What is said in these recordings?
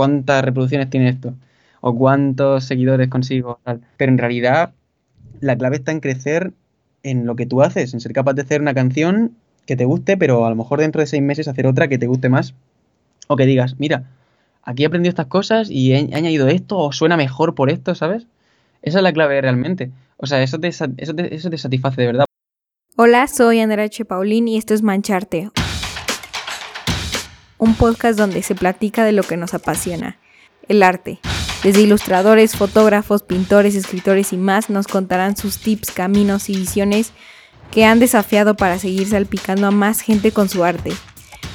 cuántas reproducciones tiene esto, o cuántos seguidores consigo, tal. Pero en realidad, la clave está en crecer en lo que tú haces, en ser capaz de hacer una canción que te guste, pero a lo mejor dentro de seis meses hacer otra que te guste más. O que digas, mira, aquí he aprendido estas cosas y he, añadido esto, o suena mejor por esto, ¿sabes? Esa es la clave realmente. O sea, eso te, eso eso te satisface de verdad. Hola, soy Andrea H. Y esto es Mancharte. Un podcast donde se platica de lo que nos apasiona, el arte. Desde ilustradores, fotógrafos, pintores, escritores y más nos contarán sus tips, caminos y visiones que han desafiado para seguir salpicando a más gente con su arte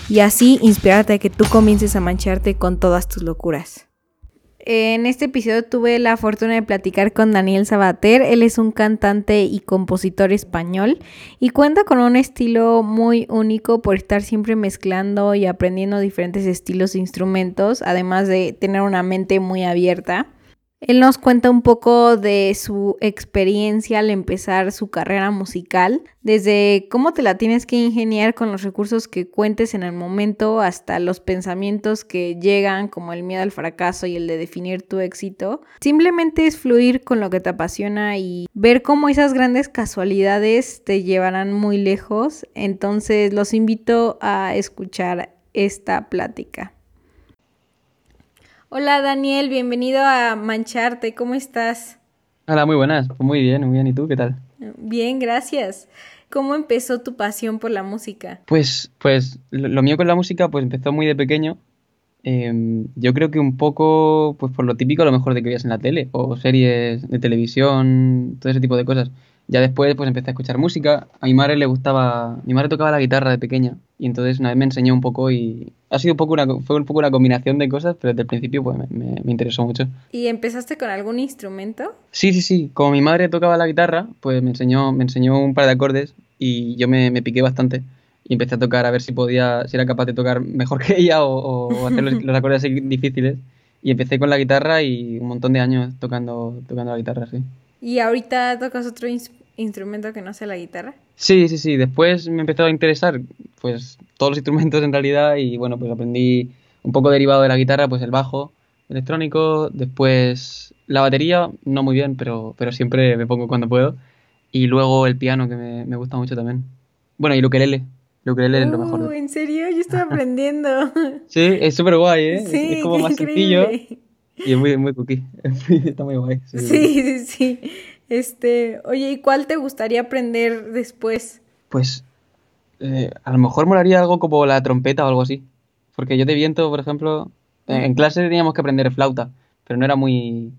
y así inspirarte a que tú comiences a mancharte con todas tus locuras. En este episodio tuve la fortuna de platicar con Daniel Sabater. Él es un cantante y compositor español y cuenta con un estilo muy único por estar siempre mezclando y aprendiendo diferentes estilos e instrumentos, además de tener una mente muy abierta. Él nos cuenta un poco de su experiencia al empezar su carrera musical, desde cómo te la tienes que ingeniar con los recursos que cuentes en el momento hasta los pensamientos que llegan como el miedo al fracaso y el de definir tu éxito. Simplemente es fluir con lo que te apasiona y ver cómo esas grandes casualidades te llevarán muy lejos. Entonces los invito a escuchar esta plática. Hola Daniel, bienvenido a Mancharte, ¿cómo estás? Hola, muy buenas, muy bien, muy bien, ¿y tú qué tal? Bien, gracias. ¿Cómo empezó tu pasión por la música? Pues, pues lo, mío con la música pues empezó muy de pequeño. Em, yo creo que un poco pues por lo típico a lo mejor de que veías en la tele o series de televisión, todo ese tipo de cosas. Ya después pues empecé a escuchar música. A mi madre le gustaba, mi madre tocaba la guitarra de pequeña y entonces una vez me enseñó un poco y ha sido un poco una, fue un poco una combinación de cosas, pero desde el principio pues me, me, interesó mucho. ¿Y empezaste con algún instrumento? Sí, sí, sí. Como mi madre tocaba la guitarra, pues me enseñó, me enseñó un par de acordes y yo me, me piqué bastante y empecé a tocar a ver si podía, si era capaz de tocar mejor que ella o, o hacer los, los acordes así difíciles. Y empecé con la guitarra y un montón de años tocando, tocando la guitarra, sí. ¿Y ahorita tocas otro instrumento que no sea la guitarra? Sí, sí, sí. Después me empezó a interesar, pues, todos los instrumentos en realidad y, bueno, pues aprendí un poco derivado de la guitarra, pues el bajo electrónico, después la batería, no muy bien, pero, pero siempre me pongo cuando puedo. Y luego el piano, que me, me gusta mucho también. Bueno, y que ukelele. Lo ukelele es lo mejor. Uh, ¿En serio? Yo estoy aprendiendo. sí, es súper guay, ¿eh? Sí, es, como más increíble. sencillo. Y es muy, muy cookie. Está muy guay. Sí, sí, sí, Este, oye, ¿y cuál te gustaría aprender después? Pues eh, a lo mejor molaría algo como la trompeta o algo así. Porque yo de viento, por ejemplo, en, clase teníamos que aprender flauta, pero no era muy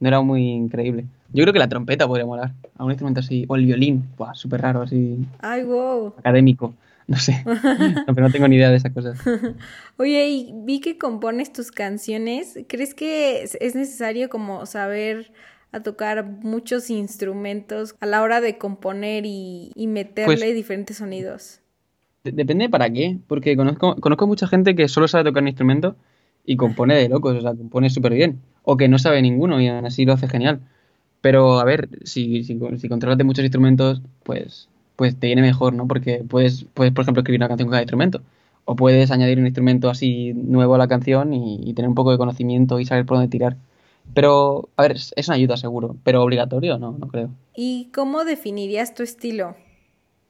no era muy increíble. Yo creo que la trompeta podría molar, a un instrumento así, o el violín, Buah, súper raro, así. Ay, wow. Académico, no sé, no, pero no tengo ni idea de esas cosas. Oye, y vi que compones tus canciones, ¿crees que es necesario como saber a tocar muchos instrumentos a la hora de componer y, meterle pues diferentes sonidos? Depende para qué, porque conozco, conozco mucha gente que solo sabe tocar un instrumento y compone de locos, o sea, compone súper bien, o que no sabe ninguno y aún así lo hace genial. Pero a ver, si, si, si controlas de muchos instrumentos, pues, pues te viene mejor, ¿no? Porque puedes, puedes, por ejemplo, escribir una canción con cada instrumento. O puedes añadir un instrumento así nuevo a la canción y tener un poco de conocimiento y saber por dónde tirar. Pero, a ver, es una ayuda seguro, pero obligatorio no, no creo. ¿Y cómo definirías tu estilo?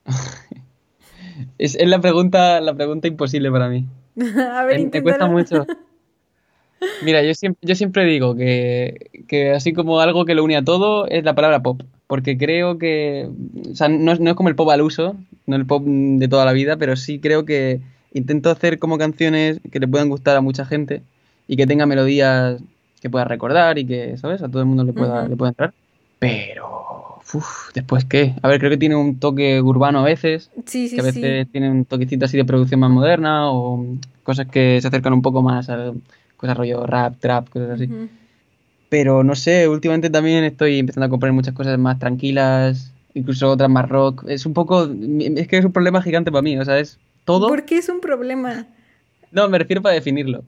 es, la pregunta, la pregunta imposible para mí. a ver, me, cuesta mucho. Mira, yo siempre, yo siempre digo que, que, así como algo que lo une a todo es la palabra pop. Porque creo que. O sea, no es, no es como el pop al uso, no el pop de toda la vida, pero sí creo que intento hacer como canciones que le puedan gustar a mucha gente y que tengan melodías que pueda recordar y que, ¿sabes? A todo el mundo le pueda, le pueda entrar. Pero, uf, después qué? A ver, creo que tiene un toque urbano a veces. Sí, sí, que a veces tiene un toquecito así de producción más moderna o cosas que se acercan un poco más a cosas rollo rap, trap, cosas así. Pero no sé, últimamente también estoy empezando a comprar muchas cosas más tranquilas, incluso otras más rock. Es un poco. Es que es un problema gigante para mí, o sea, es todo. ¿Por qué es un problema? No, me refiero para definirlo.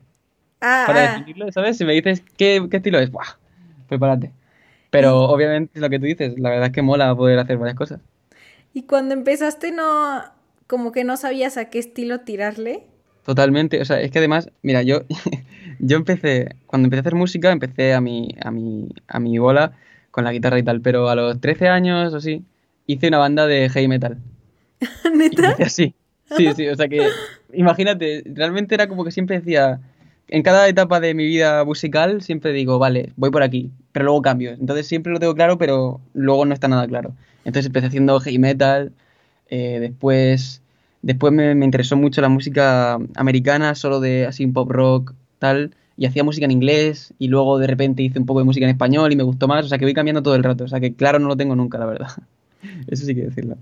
Ah, para ah. definirlo, ¿sabes? Si me dices qué, qué estilo es, ¡buah! Prepárate. Pero obviamente lo que tú dices, la verdad es que mola poder hacer varias cosas. ¿Y cuando empezaste no, como que no sabías a qué estilo tirarle? Totalmente, o sea, es que además, mira, yo, yo empecé, cuando empecé a hacer música, empecé a mi, a mi, a mi bola con la guitarra y tal, pero a los 13 años o así, hice una banda de heavy metal. Sí, sí, o sea que, imagínate, realmente era como que siempre decía, en cada etapa de mi vida musical, siempre digo, vale, voy por aquí, pero luego cambio. Entonces siempre lo tengo claro, pero luego no está nada claro. Entonces empecé haciendo heavy metal, eh, después Después me, interesó mucho la música americana, solo de así pop rock, tal, y hacía música en inglés, y luego de repente hice un poco de música en español y me gustó más, o sea que voy cambiando todo el rato, o sea que claro no lo tengo nunca, la verdad. Eso sí que decirlo.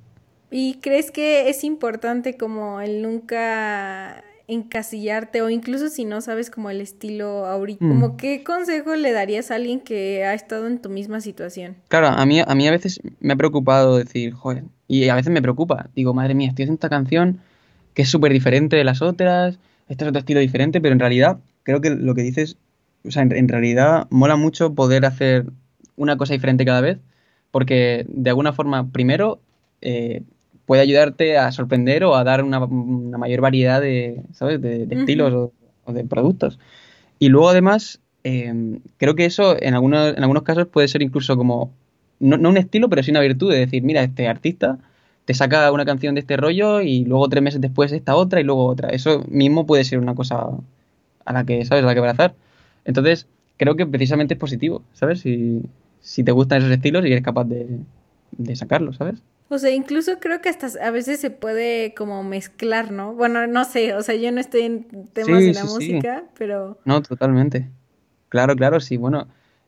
¿Y crees que es importante como el nunca encasillarte o incluso si no sabes como el estilo ahorita, como mm. qué consejo le darías a alguien que ha estado en tu misma situación? Claro, a mí, a mí a veces me ha preocupado decir, joder, y a veces me preocupa, digo, madre mía, estoy haciendo esta canción que es súper diferente de las otras, este es otro estilo diferente, pero en realidad creo que lo que dices, o sea, en, realidad mola mucho poder hacer una cosa diferente cada vez, porque de alguna forma, primero, eh, puede ayudarte a sorprender o a dar una, mayor variedad de, ¿sabes? de, estilos o, de productos. Y luego además, em, creo que eso en algunos, en algunos casos puede ser incluso como, no, un estilo, pero sí una virtud de decir, mira, este artista te saca una canción de este rollo y luego tres meses después esta otra y luego otra. Eso mismo puede ser una cosa a la que, ¿sabes? A la que abrazar. Entonces, creo que precisamente es positivo, ¿sabes? Si, si te gustan esos estilos y eres capaz de, de sacarlos, ¿sabes? O sea, incluso creo que hasta a veces se puede como mezclar, ¿no? Bueno, no sé, o sea, yo no estoy en temas de la música, pero... No, totalmente. Claro, claro, sí, bueno,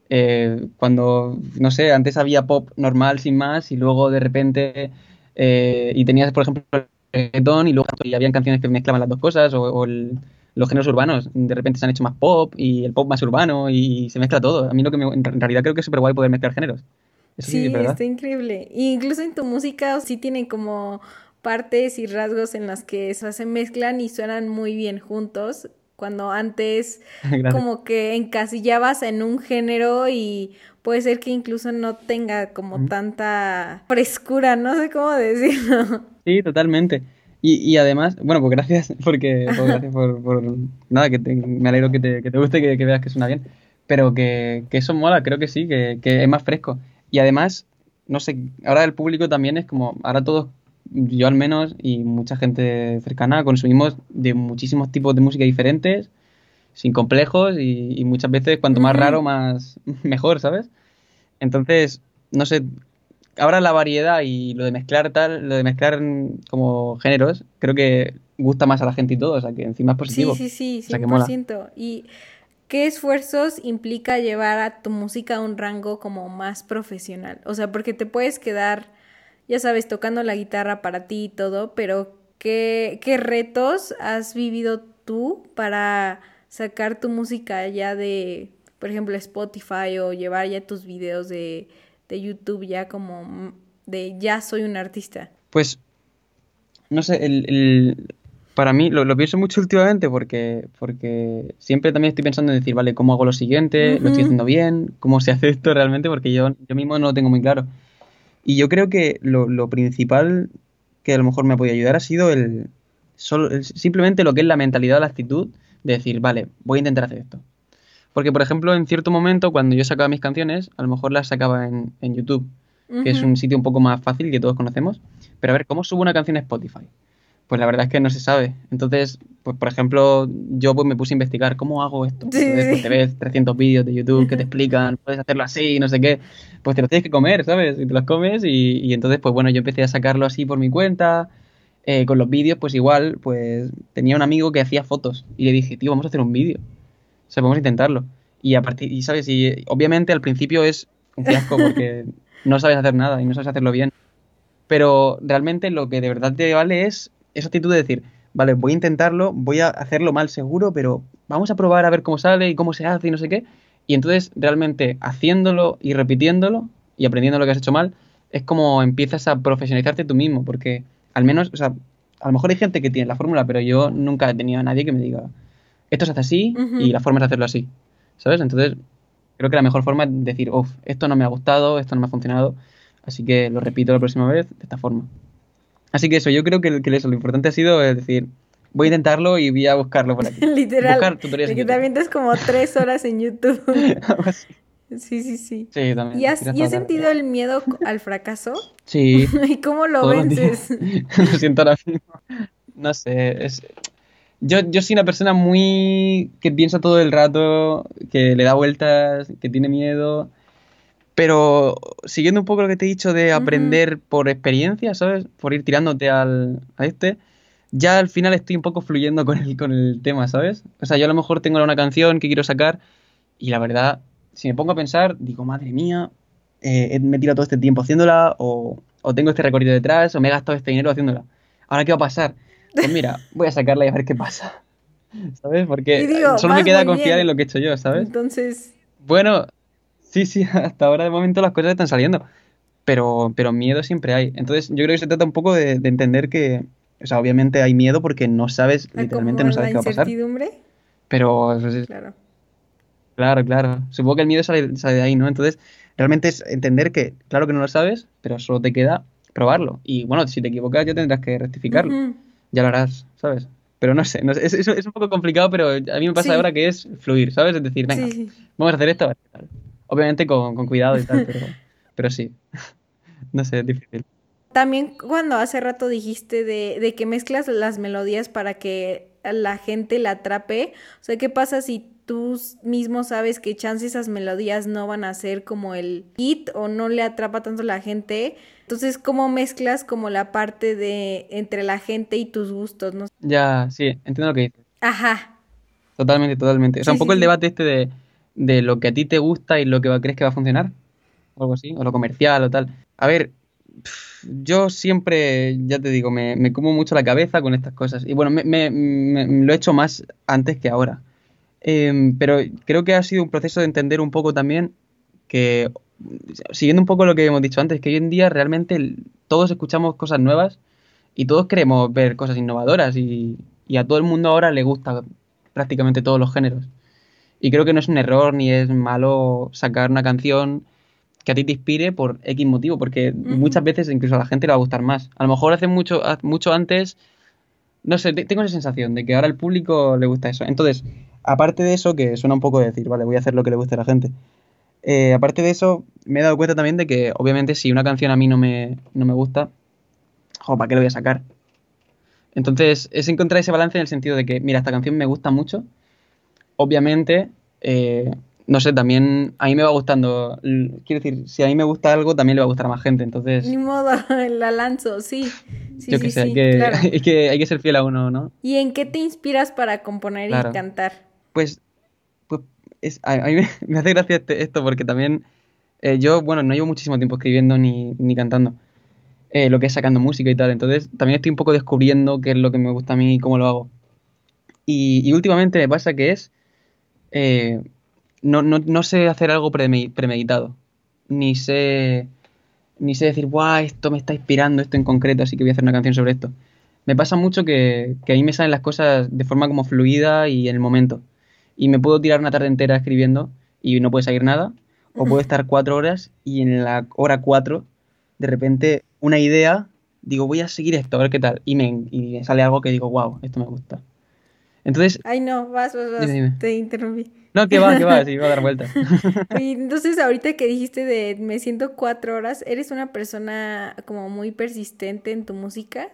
eh, cuando, no sé, antes había pop normal sin más y luego de repente, eh, y tenías, por ejemplo, el reggaetón y luego y habían canciones que mezclaban las dos cosas o, los géneros urbanos, de repente se han hecho más pop y el pop más urbano y se mezcla todo. A mí lo que me, en realidad creo que es súper guay poder mezclar géneros sí, está increíble. Incluso en tu música sí tienen como partes y rasgos en las que se mezclan y suenan muy bien juntos. Cuando antes como que encasillabas en un género y puede ser que incluso no tenga como tanta frescura, no sé cómo decirlo. Sí, totalmente. Y, y además, bueno, pues gracias porque pues gracias por, nada, que me alegro que te, que te guste, que, que, veas que suena bien. Pero que, que, eso mola, creo que sí, que, que es más fresco. Y además, no sé, ahora el público también es como, ahora todos, yo al menos y mucha gente cercana, consumimos de muchísimos tipos de música diferentes, sin complejos y, muchas veces cuanto más raro, más mejor, ¿sabes? Entonces, no sé, ahora la variedad y lo de mezclar tal, lo de mezclar como géneros, creo que gusta más a la gente y todo, o sea que encima es positivo. Sí, sí, sí, 100%. Y ¿Qué esfuerzos implica llevar a tu música a un rango como más profesional? O sea, porque te puedes quedar, ya sabes, tocando la guitarra para ti y todo, pero ¿qué, qué retos has vivido tú para sacar tu música ya de, por ejemplo, Spotify o llevar ya tus videos de, de YouTube ya como de ya soy un artista? Pues, no sé, el, para mí, lo, pienso mucho últimamente porque, porque siempre también estoy pensando en decir, vale, ¿cómo hago lo siguiente? ¿Lo estoy haciendo bien? ¿Cómo se hace esto realmente? Porque yo, yo mismo no lo tengo muy claro. Y yo creo que lo, principal que a lo mejor me ha podido ayudar ha sido el, solo, simplemente lo que es la mentalidad, la actitud de decir, vale, voy a intentar hacer esto. Porque, por ejemplo, en cierto momento, cuando yo sacaba mis canciones, a lo mejor las sacaba en, en YouTube, que es un sitio un poco más fácil que todos conocemos. Pero a ver, ¿cómo subo una canción a Spotify? Pues la verdad es que no se sabe. Entonces, pues por ejemplo, yo pues me puse a investigar cómo hago esto. Pues te ves 300 vídeos de YouTube que te explican, puedes hacerlo así, no sé qué. Pues te los tienes que comer, ¿sabes? Y te los comes y, y entonces, pues bueno, yo empecé a sacarlo así por mi cuenta. Eh, con los vídeos, pues igual, pues tenía un amigo que hacía fotos y le dije, tío, vamos a hacer un vídeo. O sea, vamos a intentarlo. Y a partir, y sabes, y obviamente al principio es un fiasco porque no sabes hacer nada y no sabes hacerlo bien. Pero realmente lo que de verdad te vale es esa actitud de decir, vale, voy a intentarlo, voy a hacerlo mal seguro, pero vamos a probar a ver cómo sale y cómo se hace y no sé qué. Y entonces realmente haciéndolo y repitiéndolo y aprendiendo lo que has hecho mal, es como empiezas a profesionalizarte tú mismo, porque al menos, o sea, a lo mejor hay gente que tiene la fórmula, pero yo nunca he tenido a nadie que me diga, esto se hace así y la forma es hacerlo así, ¿sabes? Entonces, creo que la mejor forma es decir, uff, esto no me ha gustado, esto no me ha funcionado, así que lo repito la próxima vez de esta forma. Así que eso, yo creo que, eso, lo importante ha sido decir, voy a intentarlo y voy a buscarlo por aquí. Literal. Buscar tutoriales De en que YouTube. también te como tres horas en YouTube. Sí, sí, sí. Sí, también. ¿Y has, y sentido el miedo al fracaso? Sí, ¿Y cómo lo vences? Lo siento ahora mismo. No sé, es... Yo, yo soy una persona muy... que piensa todo el rato, que le da vueltas, que tiene miedo, pero siguiendo un poco lo que te he dicho de aprender por experiencia, ¿sabes? Por ir tirándote al, a este, ya al final estoy un poco fluyendo con el, con el tema, ¿sabes? O sea, yo a lo mejor tengo una canción que quiero sacar y la verdad, si me pongo a pensar, digo, madre mía, eh, me he tirado todo este tiempo haciéndola o, o tengo este recorrido detrás o me he gastado este dinero haciéndola. ¿Ahora qué va a pasar? Pues mira, voy a sacarla y a ver qué pasa. ¿Sabes? Porque digo, solo me queda confiar bien. en lo que he hecho yo, ¿sabes? Entonces, Bueno, sí, sí, hasta ahora de momento las cosas están saliendo, pero, pero miedo siempre hay. Entonces yo creo que se trata un poco de, de entender que, o sea, obviamente hay miedo porque no sabes, literalmente no sabes qué va a pasar, incertidumbre, pero pues, es- claro. claro, claro, supongo que el miedo sale, sale de ahí, ¿no? Entonces realmente es entender que, claro que no lo sabes, pero solo te queda probarlo. Y bueno, si te equivocas ya tendrás que rectificarlo, ya lo harás, ¿sabes? Pero no sé, no sé, es, es- es un poco complicado, pero a mí me pasa Sí. ahora que es fluir, ¿sabes? Es decir, venga, Sí, sí. vamos a hacer esto. tal. Obviamente con, con cuidado y tal, pero, pero sí. No sé, es difícil. También cuando hace rato dijiste de, de que mezclas las melodías para que la gente la atrape, o sea, ¿qué pasa si tú mismo sabes que chance esas melodías no van a ser como el hit o no le atrapa tanto la gente? Entonces, ¿cómo mezclas como la parte de entre la gente y tus gustos, no? Ya, sí, entiendo lo que dices. Ajá. Totalmente, totalmente. O sea, Sí, un poco sí, el debate este de, de lo que a ti te gusta y lo que crees que va a funcionar. O algo así, o lo comercial o tal. A ver, yo siempre, ya te digo, me, como mucho la cabeza con estas cosas. Y bueno, me, me- lo he hecho más antes que ahora. Em, pero creo que ha sido un proceso de entender un poco también que, siguiendo un poco lo que hemos dicho antes, que hoy en día realmente todos escuchamos cosas nuevas y todos queremos ver cosas innovadoras y, y a todo el mundo ahora le gusta prácticamente todos los géneros. Y creo que no es un error ni es malo sacar una canción que a ti te inspire por X motivo, porque muchas veces incluso a la gente le va a gustar más. A lo mejor hace mucho, mucho antes, no sé, te- tengo esa sensación de que ahora al público le gusta eso. Entonces, aparte de eso, que suena un poco de decir, vale, voy a hacer lo que le guste a la gente. eh, aparte de eso, me he dado cuenta también de que, obviamente, si una canción a mí no me, no me gusta, jo, ¿para qué lo voy a sacar? Entonces, es encontrar ese balance en el sentido de que, mira, esta canción me gusta mucho. Obviamente, eh, no sé, también a mí me va gustando. Quiero decir, si a mí me gusta algo, también le va a gustar a más gente. Entonces, Ni modo, la lanzo, sí. Sí, yo sí, sé, sí, hay, que, claro. hay, que, hay que ser fiel a uno, ¿no? ¿Y en qué te inspiras para componer Claro. y cantar? Pues, pues es, a, a mí me, me hace gracia este- esto porque también eh, yo, bueno, no llevo muchísimo tiempo escribiendo ni, ni cantando. eh, lo que es sacando música y tal. Entonces, también estoy un poco descubriendo qué es lo que me gusta a mí y cómo lo hago. Y, y últimamente me pasa que es. Eh, no, no, no sé hacer algo preme- premeditado. Ni sé. Ni sé decir, guau, esto me está inspirando, esto en concreto, así que voy a hacer una canción sobre esto. Me pasa mucho que, que a mí me salen las cosas de forma como fluida y en el momento. Y me puedo tirar una tarde entera escribiendo y no puede salir nada. O puedo estar cuatro horas y en la hora cuatro, de repente, una idea, digo, voy a seguir esto, a ver qué tal. Y me, y me sale algo que digo, wow, esto me gusta. Entonces, Ay, no, vas, vas, vas. Dime, dime. Te interrumpí. no, que va, que va, sí, va a dar vuelta. Y entonces, ahorita que dijiste de me siento cuatro horas, ¿eres una persona como muy persistente en tu música?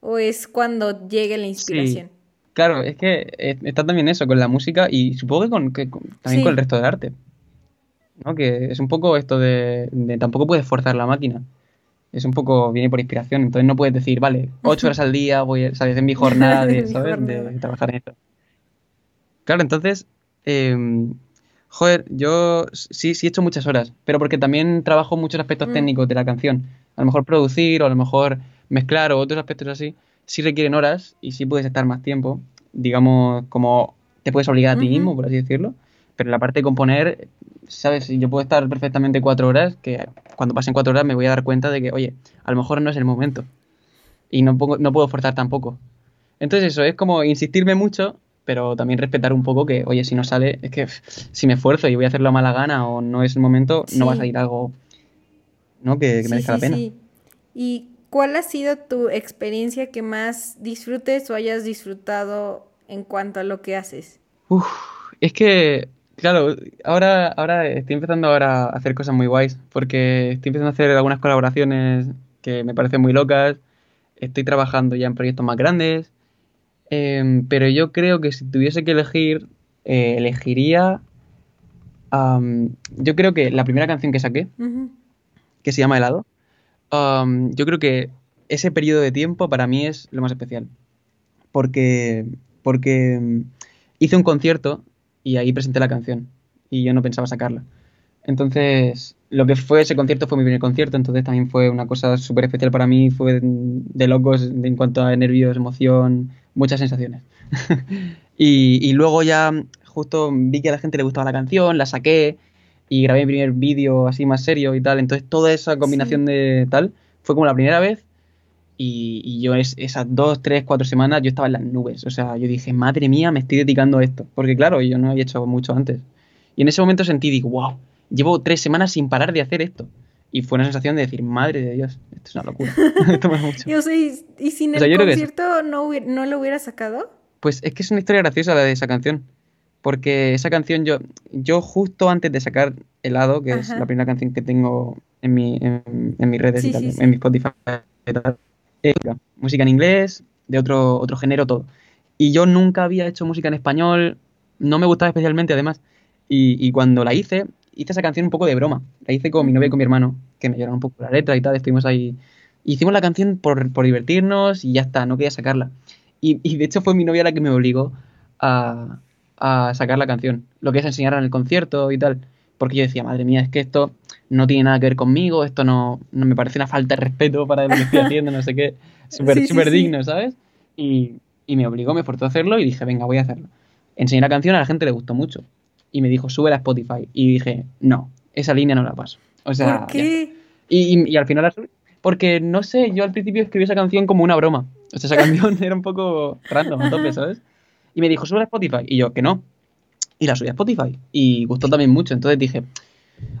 ¿O es cuando llegue la inspiración? Claro, es que eh, está también eso con la música y supongo que, con, que con- también Sí. con el resto del arte. ¿No? Que es un poco esto de, de tampoco puedes forzar la máquina. Es un poco, viene por inspiración. Entonces no puedes decir, vale, ocho horas al día, voy a, ¿sabes? En mi jornada de, de trabajar en esto. Claro, entonces, em, joder, yo sí, sí he hecho muchas horas, pero porque también trabajo muchos aspectos Mm. técnicos de la canción. A lo mejor producir o a lo mejor mezclar o otros aspectos así, sí requieren horas y sí puedes estar más tiempo. Digamos, como te puedes obligar a ti mismo, por así decirlo. Pero la parte de componer, ¿sabes? Yo puedo estar perfectamente cuatro horas, que cuando pasen cuatro horas me voy a dar cuenta de que, oye, a lo mejor no es el momento. Y no, pongo, no puedo forzar tampoco. Entonces eso, es como insistirme mucho, pero también respetar un poco que, oye, si no sale, es que si me esfuerzo y voy a hacerlo a mala gana o no es el momento, no va a salir algo, ¿no? Que, que Sí, merezca la pena. sí. ¿Y ¿cuál ha sido tu experiencia que más disfrutes o hayas disfrutado en cuanto a lo que haces? Uf, es que, claro, ahora, ahora estoy empezando ahora a hacer cosas muy guays, porque estoy empezando a hacer algunas colaboraciones que me parecen muy locas, estoy trabajando ya en proyectos más grandes, em, pero yo creo que si tuviese que elegir, eh, elegiría, am, yo creo que la primera canción que saqué, que se llama Helado, yo creo que ese periodo de tiempo para mí es lo más especial. Porque, porque mm, hice un concierto y ahí presenté la canción y yo no pensaba sacarla. Entonces, lo que fue ese concierto fue mi primer concierto, entonces también fue una cosa súper especial para mí, fue de locos en cuanto a nervios, emoción, muchas sensaciones. y, y luego ya justo vi que a la gente le gustaba la canción, la saqué y grabé mi primer vídeo así más serio y tal. Entonces toda esa combinación de tal fue como la primera vez y, y yo es, esas dos, tres, cuatro semanas yo estaba en las nubes. O sea, yo dije, madre mía, me estoy dedicando a esto. Porque claro, yo no había hecho mucho antes. Y en ese momento sentí, digo, wow, llevo tres semanas sin parar de hacer esto. Y fue una sensación de decir, madre de Dios, esto es una locura. esto me mucho. Y, o sea, y, sin O sea, el yo creo que concierto no, hubi- no lo hubieras sacado. Pues es que es una historia graciosa la de esa canción. Porque esa canción yo, yo justo antes de sacar Helado, que es la primera canción que tengo en, mi, en, en mis redes Sí, y tal, sí, sí. en mi Spotify y tal, música en inglés, de otro, otro género, todo. Y yo nunca había hecho música en español, no me gustaba especialmente además. Y, y cuando la hice, hice esa canción un poco de broma. La hice con mi novia y con mi hermano, que me lloraron un poco la letra y tal, estuvimos ahí. Hicimos la canción por, por divertirnos y ya está, no quería sacarla. Y, y de hecho fue mi novia la que me obligó a, a sacar la canción, lo que es enseñarla en el concierto y tal. Porque yo decía, madre mía, es que esto no tiene nada que ver conmigo, esto no, no me parece una falta de respeto para lo que estoy haciendo, no sé qué. Súper Sí, digno, ¿sabes? Y, y me obligó, me forzó a hacerlo y dije, venga, voy a hacerlo. Enseñé la canción, a la gente le gustó mucho. Y me dijo, sube a Spotify. Y dije, no, esa línea no la paso. O sea, ¿Por ya qué? y, y- y al final la subí. Porque, no sé, yo al principio escribí esa canción como una broma. O sea, esa canción era un poco random, a tope, ¿sabes? Y me dijo, sube a Spotify. Y yo, que no. Y la subí a Spotify. Y gustó también mucho. Entonces dije,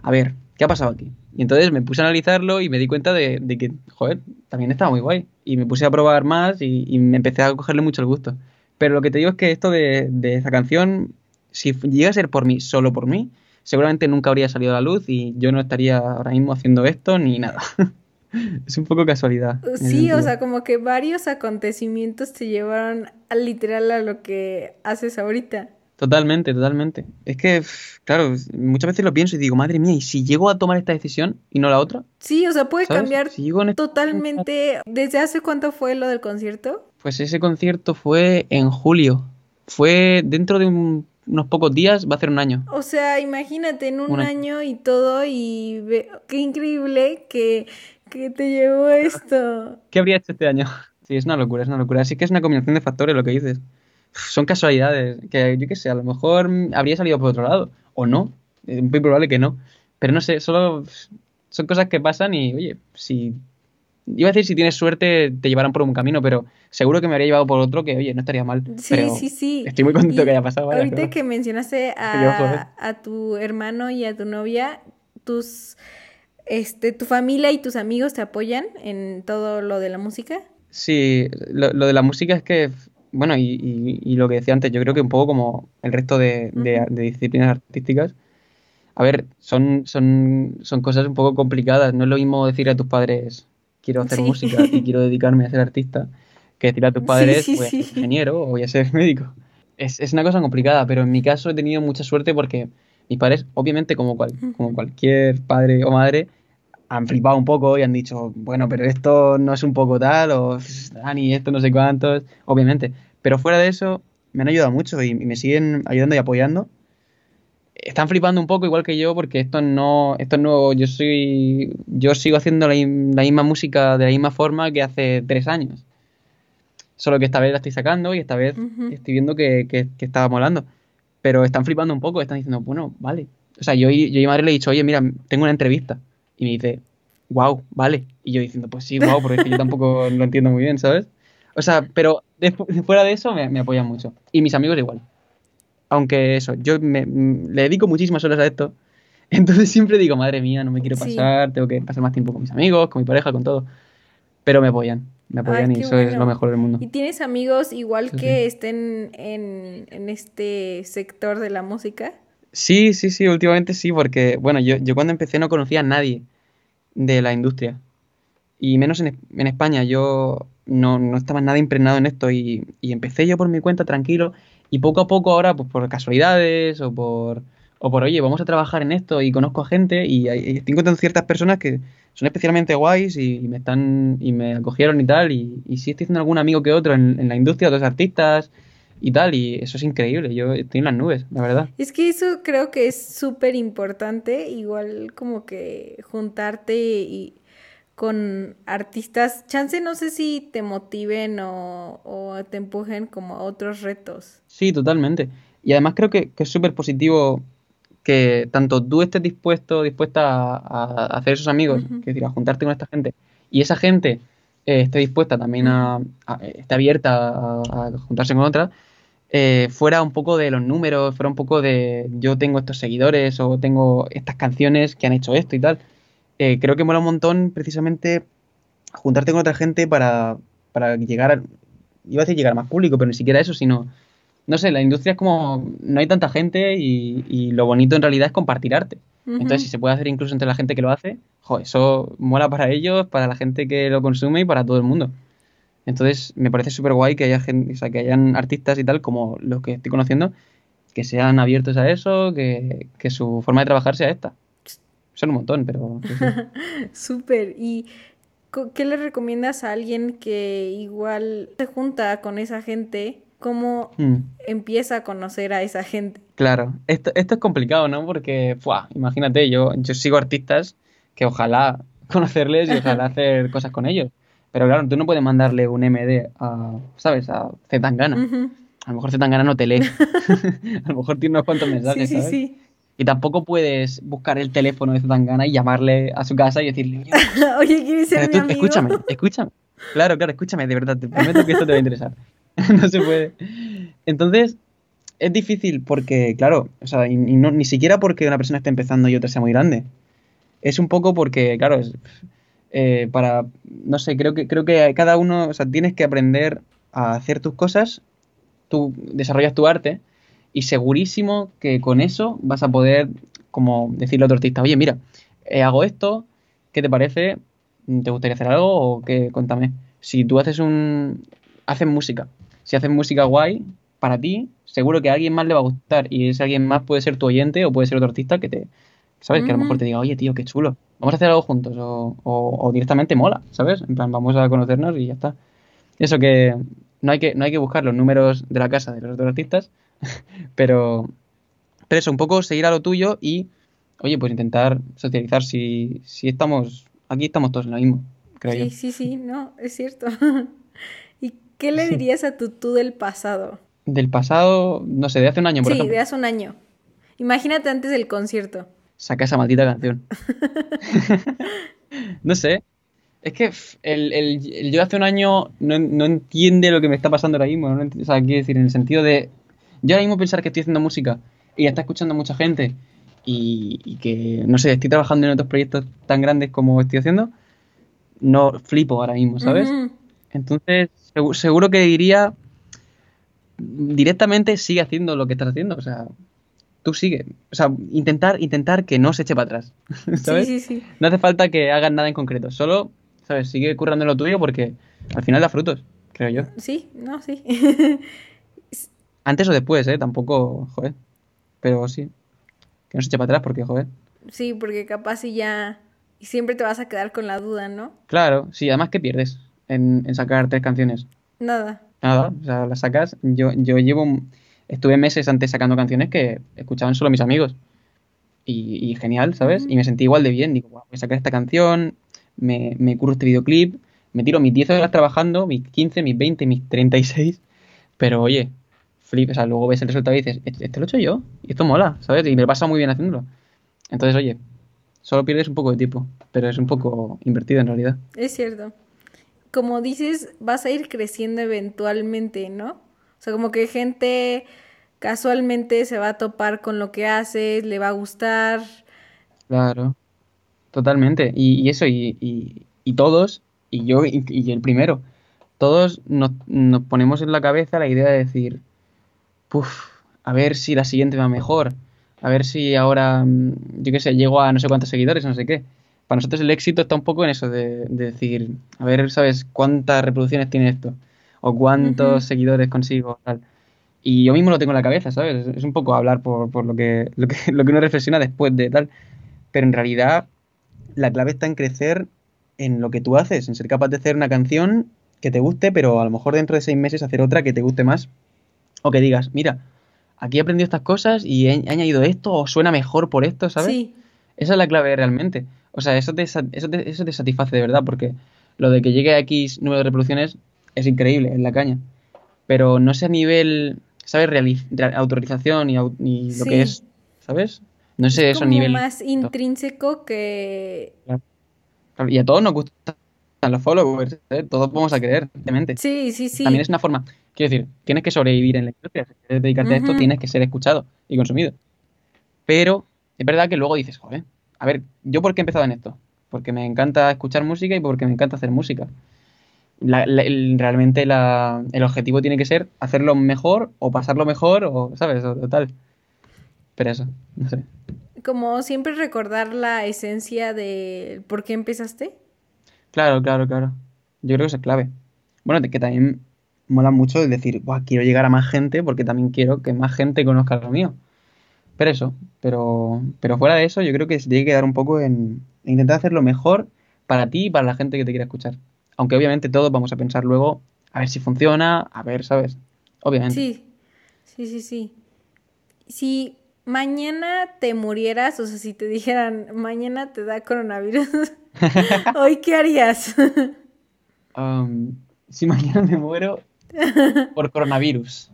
a ver, ¿qué ha pasado aquí? Y entonces me puse a analizarlo y me di cuenta de, de que, joder, también estaba muy guay. Y me puse a probar más y, y me empecé a cogerle mucho el gusto. Pero lo que te digo es que esto de, de esa canción, si llega a ser por mí, solo por mí, seguramente nunca habría salido a la luz y yo no estaría ahora mismo haciendo esto ni nada. es un poco casualidad. Sí, o sea, como que varios acontecimientos te llevaron a literal a lo que haces ahorita. Totalmente, totalmente. Es que, claro, muchas veces lo pienso y digo, madre mía, ¿y si llego a tomar esta decisión y no la otra? Sí, o sea, puede ¿Sabes? cambiar Si esta- totalmente. ¿Desde hace cuánto fue lo del concierto? Pues ese concierto fue en julio. Fue dentro de un- unos pocos días, va a ser un año. O sea, imagínate en un, Un año y todo y ve- qué increíble que, que te llevó esto. ¿Qué habría hecho este año? Sí, es una locura, es una locura. Así que es una combinación de factores lo que dices. Son casualidades, que yo qué sé, a lo mejor habría salido por otro lado, o no. Es muy probable que no. Pero no sé, solo son cosas que pasan y, oye, si... Iba a decir si tienes suerte te llevarán por un camino, pero seguro que me habría llevado por otro que, oye, no estaría mal. Sí, Pero sí, sí. Estoy muy contento Y que haya pasado. Ahorita que mencionaste a, a tu hermano y a tu novia, tus, este, tu familia y tus amigos te apoyan en todo lo de la música. Sí, lo, lo de la música es que, bueno, y, y- y lo que decía antes, yo creo que un poco como el resto de, de- Ujú. de disciplinas artísticas, a ver, son, son, son cosas un poco complicadas. No es lo mismo decir a tus padres, quiero hacer Sí. música y quiero dedicarme a ser artista, que decir a tus padres, sí, voy a ser ingeniero o voy a ser médico. Es, es una cosa complicada, pero en mi caso he tenido mucha suerte porque mis padres, obviamente, como, cual, como cualquier padre o madre, han flipado un poco y han dicho, bueno, pero esto no es un poco tal, o Dani, esto no sé cuántos, obviamente. Pero fuera de eso, me han ayudado mucho y, y me siguen ayudando y apoyando. Están flipando un poco igual que yo porque esto no, esto es nuevo. Yo soy, yo sigo haciendo la, la misma música de la misma forma que hace tres años. Solo que esta vez la estoy sacando y esta vez estoy viendo que, que, que estaba molando. Pero están flipando un poco, están diciendo, bueno, vale. O sea, yo, yo mi madre le he dicho, oye, mira, tengo una entrevista. Y me dice, wow, vale. Y yo diciendo, pues sí, wow, porque es que yo tampoco lo entiendo muy bien, ¿sabes? O sea, pero de- fuera de eso me, me apoyan mucho. Y mis amigos igual. Aunque eso, yo me, m- le dedico muchísimas horas a esto. Entonces siempre digo, madre mía, no me quiero Sí. pasar, tengo que pasar más tiempo con mis amigos, con mi pareja, con todo. pero me apoyan. Me apoyan Ay, y eso es bueno. lo mejor del mundo. ¿Y tienes amigos igual Sí, que sí. estén en, en este sector de la música? Sí, sí, sí, últimamente sí, porque, bueno, yo, yo cuando empecé no conocía a nadie de la industria. Y menos en, Es- en España, yo no, no estaba nada impregnado en esto y, y empecé yo por mi cuenta tranquilo y poco a poco ahora, pues por casualidades o por, o por, oye, vamos a trabajar en esto y conozco a gente y, estoy encontrando ciertas personas que son especialmente guays y, y me están, y me acogieron y tal y, y sí estoy haciendo algún amigo que otro en, en la industria, otros artistas y tal y eso es increíble, yo estoy en las nubes, la verdad. Es que eso creo que es súper importante, igual como que juntarte y con artistas, chance no sé si te motiven o, o te empujen como a otros retos. Sí, totalmente. Y además creo que, que es súper positivo que tanto tú estés dispuesto, dispuesta a, a hacer esos amigos, Ujú. es decir, a juntarte con esta gente, y esa gente eh, esté dispuesta también a, a- esté abierta a, a juntarse con otra, eh, fuera un poco de los números, fuera un poco de yo tengo estos seguidores o tengo estas canciones que han hecho esto y tal. Eh, creo que mola un montón precisamente juntarte con otra gente para, para llegar a, iba a decir llegar a más público, pero ni siquiera eso, sino, no sé, la industria es como, no hay tanta gente y, y lo bonito en realidad es compartir arte. Entonces, si se puede hacer incluso entre la gente que lo hace, jo, eso mola para ellos, para la gente que lo consume y para todo el mundo. Entonces, me parece súper guay que haya gente, o sea, que hayan artistas y tal, como los que estoy conociendo, que sean abiertos a eso, que, que su forma de trabajar sea esta. Son un montón, pero sí, sí. Súper. ¿Y qué le recomiendas a alguien que igual se junta con esa gente? ¿Cómo Mm. empieza a conocer a esa gente? Claro, esto, esto es complicado, ¿no? Porque, ¡fua! imagínate, yo, yo sigo artistas que ojalá conocerles y ojalá hacer cosas con ellos. Pero claro, tú no puedes mandarle un MD a, ¿sabes? A Zetangana. Ujú. A lo mejor Zetangana no te lee. a lo mejor tiene unos cuantos Sí, mensajes, sí, ¿sabes? sí. Y tampoco puedes buscar el teléfono de Zetangana y llamarle a su casa y decirle, "Oye, ¿quieres ser mi amigo? escúchame, escúchame. Claro, claro, escúchame, de verdad, te prometo que esto te va a interesar. no se puede. Entonces, es difícil porque, claro, o sea, y, y no- ni siquiera porque una persona esté empezando y otra sea muy grande. Es un poco porque, claro, es, eh, para, no sé, creo que, creo que cada uno, o sea, tienes que aprender a hacer tus cosas, tú desarrollas tu arte y segurísimo que con eso vas a poder, como decirle a otro artista, oye, mira, eh, hago esto, ¿qué te parece? ¿Te gustaría hacer algo o qué? Cuéntame. Si tú haces un... haces música, si haces música guay para ti, seguro que a alguien más le va a gustar y ese alguien más puede ser tu oyente o puede ser otro artista que te... ¿Sabes? Que a lo mejor te diga, oye, tío, qué chulo, vamos a hacer algo juntos o, o- o directamente mola, ¿sabes? En plan, vamos a conocernos y ya está. Eso que no hay que, no hay que buscar los números de la casa de los otros artistas, pero, pero eso, un poco seguir a lo tuyo y, oye, pues intentar socializar. Si, si estamos, aquí estamos todos en lo mismo, creo Sí, yo. sí, sí, no, es cierto. ¿Y qué le dirías a tu tú del pasado? Del pasado, no sé, de hace un año, por Sí, ejemplo, de hace un año. Imagínate antes del concierto. saca esa maldita canción. no sé. Es que el, el- el yo de hace un año no, no entiende lo que me está pasando ahora mismo. No o sea, quiero decir, en el sentido de. Yo ahora mismo pensar que estoy haciendo música y está escuchando mucha gente y, y que, no sé, estoy trabajando en otros proyectos tan grandes como estoy haciendo, no flipo ahora mismo, ¿sabes? Entonces, segu- seguro que diría directamente sigue haciendo lo que estás haciendo. O sea, tú sigue. O sea, intentar, intentar que no se eche para atrás. ¿Sabes? Sí, sí, sí. No hace falta que hagas nada en concreto. Solo, ¿sabes? Sigue currando lo tuyo porque al final da frutos, creo yo. Sí, no, sí. Antes o después, ¿eh? Tampoco, joder. Pero sí. Que no se eche para atrás porque, joder. Sí, porque capaz y ya... Y siempre te vas a quedar con la duda, ¿no? Claro, sí. Además, ¿qué pierdes en, en sacar tres canciones? Nada. Nada, o sea, las sacas. Yo, yo llevo. un- Estuve meses antes sacando canciones que escuchaban solo mis amigos. Y, y genial, ¿sabes? Y me sentí igual de bien. Digo, "Guau, voy a sacar esta canción, me, me curro este videoclip, me tiro mis 10 horas trabajando, mis 15, mis 20, mis 36. Pero oye, flip, o sea, luego ves el resultado y dices, "Este este lo he hecho yo, y esto mola, ¿sabes? Y me pasa muy bien haciéndolo. Entonces, oye, solo pierdes un poco de tiempo, pero es un poco invertido en realidad. Es cierto. Como dices, vas a ir creciendo eventualmente, ¿no? O sea, como que gente casualmente se va a topar con lo que haces, le va a gustar. Claro, totalmente. Y, y eso, y, y- y todos, y yo y, y el primero, todos nos, nos ponemos en la cabeza la idea de decir, Puf, a ver si la siguiente va mejor, a ver si ahora, mm, yo qué sé, llego a no sé cuántos seguidores, no sé qué. Para nosotros el éxito está un poco en eso de, de decir, a ver, ¿sabes cuántas reproducciones tiene esto? O cuántos seguidores consigo, tal. Y yo mismo lo tengo en la cabeza, ¿sabes? Es un poco hablar por, por lo que, lo que, lo que uno reflexiona después de tal. Pero en realidad la clave está en crecer en lo que tú haces, en ser capaz de hacer una canción que te guste, pero a lo mejor dentro de seis meses hacer otra que te guste más. O que digas, mira, aquí he aprendido estas cosas y he, añadido esto, o suena mejor por esto, ¿sabes? Sí, Esa es la clave realmente. O sea, eso te, eso te, eso te satisface de verdad, porque lo de que llegue a X número de reproducciones es increíble, es la caña. Pero no sé a nivel, ¿sabes? Autorización y, au- y lo Sí. que es, ¿sabes? No sé es eso a nivel... más intrínseco que... Y a todos nos gustan los followers, ¿eh? Todos vamos a creer, obviamente. Sí, sí, sí. También es una forma, quiero decir, tienes que sobrevivir en la industria. Si quieres dedicarte a esto, tienes que ser escuchado y consumido. Pero es verdad que luego dices, joder, a ver, ¿yo por qué he empezado en esto? Porque me encanta escuchar música y porque me encanta hacer música. La- la- el- realmente la- el objetivo tiene que ser hacerlo mejor o pasarlo mejor o, ¿sabes? O, o tal. Pero eso, no sé. Como siempre recordar la esencia de por qué empezaste. Claro, claro, claro. Yo creo que eso es clave. Bueno, que también mola mucho el decir, Buah, quiero llegar a más gente porque también quiero que más gente conozca lo mío. Pero eso, pero, pero fuera de eso, yo creo que se tiene que quedar un poco en, en intentar hacer lo mejor para ti y para la gente que te quiera escuchar. Aunque obviamente todos vamos a pensar luego a ver si funciona, a ver, ¿sabes? Obviamente. Sí, sí, sí, sí. Si mañana te murieras, o sea, si te dijeran, mañana te da coronavirus, ¿hoy qué harías? Um, si mañana me muero por coronavirus.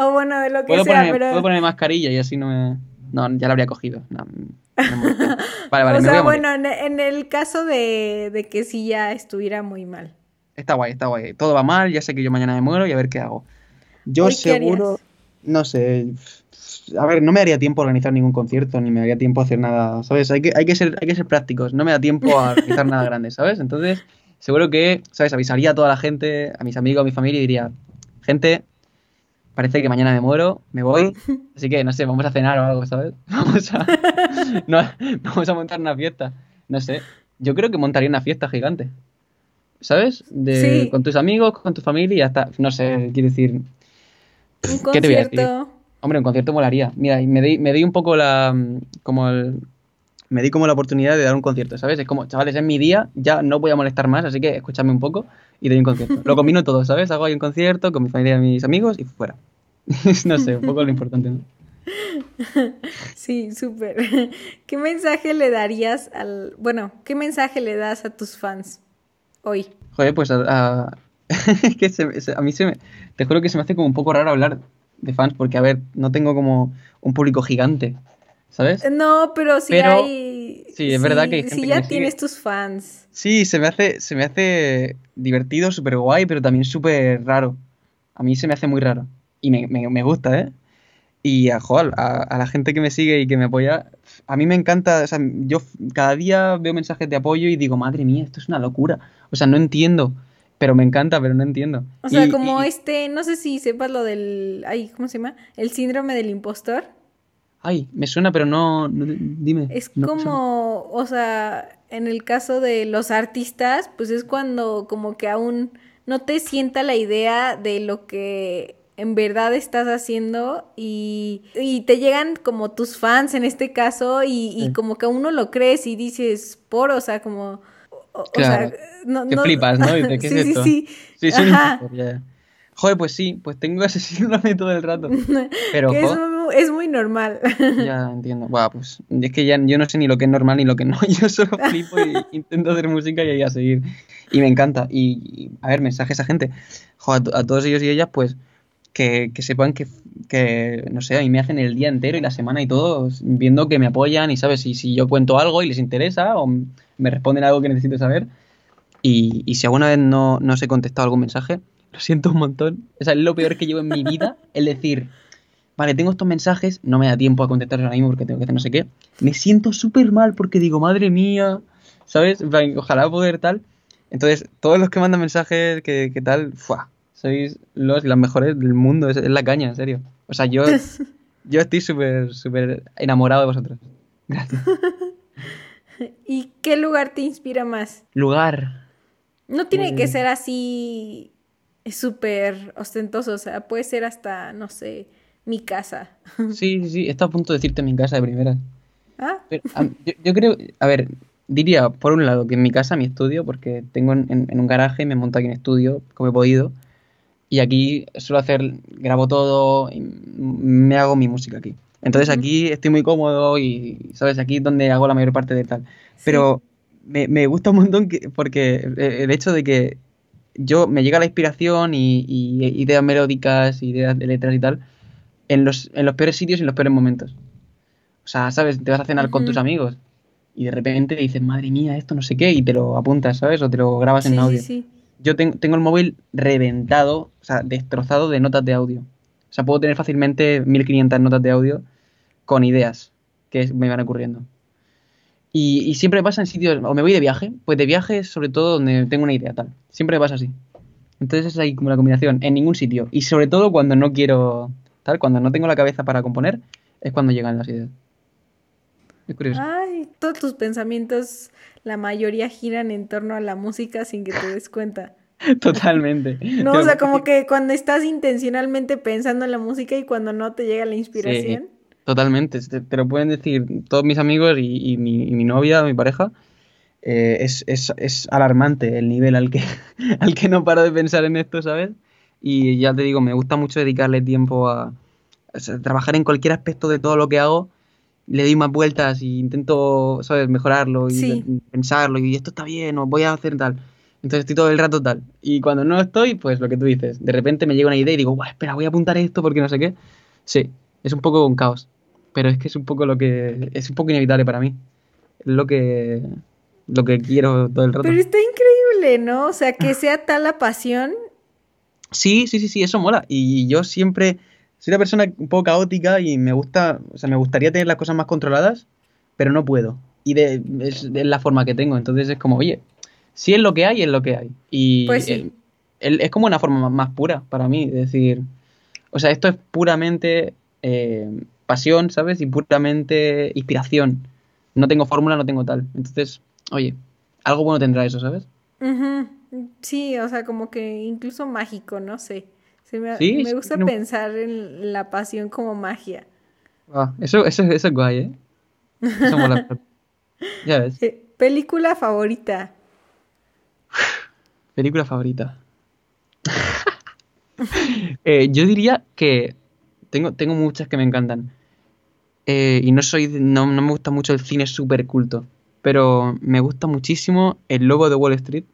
o bueno, de lo que Puedo sea, ponerme, pero... puedo ponerme mascarilla y así no me... No, ya la habría cogido. No, me muero. Vale, vale, o sea, bueno, en, en el caso de, de que sí ya estuviera muy mal. Está guay, está guay. Todo va mal, ya sé que yo mañana me muero y a ver qué hago. Yo ¿Hoy qué seguro, no sé. A ver, no me daría tiempo a organizar ningún concierto, ni me daría tiempo a hacer nada, ¿sabes? Hay que, hay que ser, hay que ser prácticos. No me da tiempo a organizar nada grande, ¿sabes? Entonces, seguro que, ¿sabes? Avisaría a toda la gente, a mis amigos, a mi familia y diría, gente, parece que mañana me muero, me voy, así que, no sé, vamos a cenar o algo, ¿sabes? Vamos a, no, vamos a montar una fiesta. No sé, yo creo que montaría una fiesta gigante. ¿Sabes? De, Sí. Con tus amigos, con tu familia y ya está. No sé, quiero decir. Un ¿Qué te voy a decir? concierto. Hombre, un concierto molaría. Mira, me di, me di un poco la. mm, Como el. Me di como la oportunidad de dar un concierto, ¿sabes? Es como, chavales, es mi día, ya no voy a molestar más, así que escúchame un poco y doy un concierto. Lo combino todo, ¿sabes? Hago ahí un concierto con mi familia y mis amigos y fuera. no sé, un poco lo importante, ¿no? Sí, súper. ¿Qué mensaje le darías al... Bueno, ¿qué mensaje le das a tus fans hoy? Joder, pues a, a- que se- se- a mí se me, te juro que se me hace como un poco raro hablar de fans porque, a ver, no tengo como un público gigante, ¿sabes? No, pero si Pero- hay... sí, es verdad que hay si gente que ya sigue. tienes tus fans. Sí, se me hace, se me hace divertido, súper guay, pero también súper raro. A mí se me hace muy raro. Y me, me- me gusta, ¿eh? Y a, joder, a, a la gente que me sigue y que me apoya, a mí me encanta, o sea, yo cada día veo mensajes de apoyo y digo, madre mía, esto es una locura. O sea, no entiendo, pero me encanta, pero no entiendo. O sea, Y- como y- este, no sé si sepas lo del... Ay, ¿cómo se llama? El síndrome del impostor. Ay, me suena, pero no, no- dime. Es no como, o sea, en el caso de los artistas, pues es cuando como que aún no te sienta la idea de lo que en verdad estás haciendo y, y te llegan como tus fans en este caso y, y Sí. como que aún no lo crees y dices, por, o sea, como... O, sea, no, Te no- flipas, ¿no? Dices, ¿qué es sí, esto? sí, sí, Sí. Joder, pues sí, pues tengo ese síndrome todo el rato. Pero, que es, es muy normal. Ya entiendo. Buah, pues es que ya yo no sé ni lo que es normal ni lo que no. Yo solo flipo y intento hacer música y ahí a seguir. Y me encanta. Y, y, a ver, mensajes a gente. Jo, a, to- a todos ellos y ellas, pues que, que sepan que, que, no sé, a mí me hacen el día entero y la semana y todo viendo que me apoyan y, ¿sabes? Y si yo cuento algo y les interesa o me responden algo que necesito saber. Y, y si alguna vez no, no os he contestado algún mensaje, lo siento un montón. O sea, es lo peor que llevo en mi vida, el decir, vale, tengo estos mensajes, no me da tiempo a contestarlos ahora mismo porque tengo que hacer no sé qué. Me siento súper mal porque digo, madre mía, ¿sabes? Ojalá poder tal. Entonces, todos los que mandan mensajes, que, que tal, ¡fua! sois los las mejores del mundo, es, es la caña, en serio. O sea, yo, yo estoy súper, súper enamorado de vosotros. Gracias. ¿Y qué lugar te inspira más? Lugar. No tiene que Pues- ser así súper ostentoso, o sea, puede ser hasta, no sé, mi casa. Sí, sí, sí, estado a punto de decirte mi casa de primera. ¿Ah? Pero, a- yo, yo creo, a ver, diría por un lado que en mi casa, mi estudio, porque tengo en, en- en un garaje, me monto aquí en estudio, como he podido, y aquí suelo hacer, grabo todo, y me hago mi música aquí. Entonces aquí estoy muy cómodo y, ¿sabes? Aquí es donde hago la mayor parte de tal. Pero me, me gusta un montón que- porque eh, el hecho de que yo me llega la inspiración y, y ideas melódicas, ideas de letras y tal, en los, en los peores sitios y en los peores momentos. O sea, ¿sabes? Te vas a cenar con tus amigos y de repente dices, madre mía, esto no sé qué, y te lo apuntas, ¿sabes? O te lo grabas Sí, en audio. sí. Yo ten- tengo el móvil reventado, o sea, destrozado de notas de audio. O sea, puedo tener fácilmente 1500 notas de audio con ideas que me van ocurriendo. Y, y siempre pasa en sitios, o me voy de viaje, pues de viaje sobre todo donde tengo una idea tal. Siempre me pasa así. Entonces es ahí como la combinación, en ningún sitio. Y sobre todo cuando no quiero, tal, cuando no tengo la cabeza para componer, es cuando llegan las ideas. Es curioso. Ay, todos tus pensamientos, la mayoría giran en torno a la música sin que te des cuenta. Totalmente. No, o sea, como que cuando estás intencionalmente pensando en la música y cuando no te llega la inspiración. Totalmente, te, te lo pueden decir todos mis amigos y, y mi, y mi novia, mi pareja. Eh, es, es, es alarmante el nivel al que, al que no paro de pensar en esto, ¿sabes? Y ya te digo, me gusta mucho dedicarle tiempo a, o sea, trabajar en cualquier aspecto de todo lo que hago. Le doy más vueltas y intento, ¿sabes? Mejorarlo y Sí. pensarlo y esto está bien o voy a hacer tal. Entonces estoy todo el rato tal. Y cuando no estoy, pues lo que tú dices, de repente me llega una idea y digo, Buah, espera, voy a apuntar esto porque no sé qué. Sí, es un poco un caos. Pero es que es un poco lo que. Es un poco inevitable para mí. Es lo que. Lo que quiero todo el rato. Pero está increíble, ¿no? O sea, que sea tal la pasión. Sí, sí, sí, sí, eso mola. Y yo siempre. Soy una persona un poco caótica y me gusta. O sea, me gustaría tener las cosas más controladas, pero no puedo. Y de, es, la forma que tengo. Entonces es como, oye, si es lo que hay, es lo que hay. Y Pues sí. el- el- es como una forma más, pura para mí. Es decir, o sea, esto es puramente eh, pasión, ¿sabes? Y puramente inspiración. No tengo fórmula, no tengo tal. Entonces, oye, algo bueno tendrá eso, ¿sabes? Ujú. Sí, o sea, como que incluso mágico, no sé. Se me, Sí, me sí, gusta no- pensar en la pasión como magia. Ah, eso, eso, eso es guay, ¿eh? Eso mola. ya ves. Eh, película favorita. Película favorita. Eh, yo diría que tengo, tengo muchas que me encantan. Eh, y no soy, no, no me gusta mucho el cine súper culto. Pero me gusta muchísimo El Lobo de Wall Street.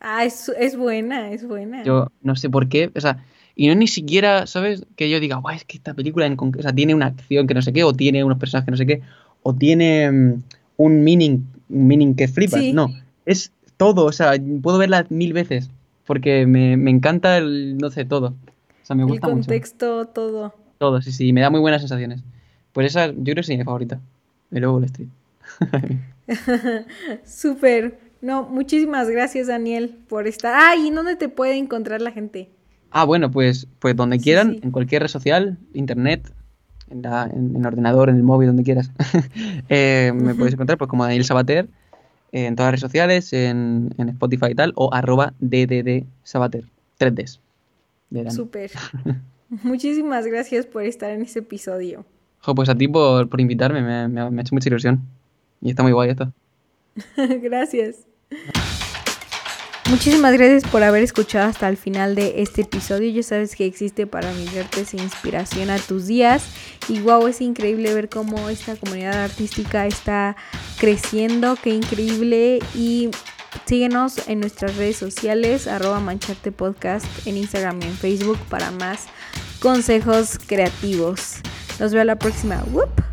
Ah, es, es buena, es buena. Yo no sé por qué. O sea, y no ni siquiera, ¿sabes? Que yo diga, guay, es que esta película en o sea, tiene una acción que no sé qué, o tiene unos personajes que no sé qué, o tiene mm, un meaning, un meaning que flipas. Sí. No, es todo. O sea, puedo verla mil veces. Porque me, me encanta el, no sé, todo. O sea, me El gusta mucho. contexto, todo. Todo, sí, sí, me da muy buenas sensaciones. Pues esa, yo creo que es mi favorita. El de Wall Street. Súper. No, muchísimas gracias, Daniel, por estar. Ah, ¿y dónde te puede encontrar la gente? Ah, bueno, pues, pues donde quieran, sí. en cualquier red social, internet, en, la- en- ordenador, en el móvil, donde quieras. Eh, me puedes encontrar pues como Daniel Sabater eh, en todas las redes sociales, en, en Spotify y tal, o arroba DDD Sabater. 3Ds. de Dani. Súper. Muchísimas gracias por estar en este episodio. Jo, pues a ti por, por invitarme, me, me me ha hecho mucha ilusión. Y está muy guay esto. gracias. Muchísimas gracias por haber escuchado hasta el final de este episodio. Ya sabes que existe para mirarte esa inspiración a tus días. Y wow, es increíble ver cómo esta comunidad artística está creciendo. Qué increíble. Y síguenos en nuestras redes sociales, arroba mancharte podcast en Instagram y en Facebook para más consejos creativos. Nos vemos la próxima. ¡Wup!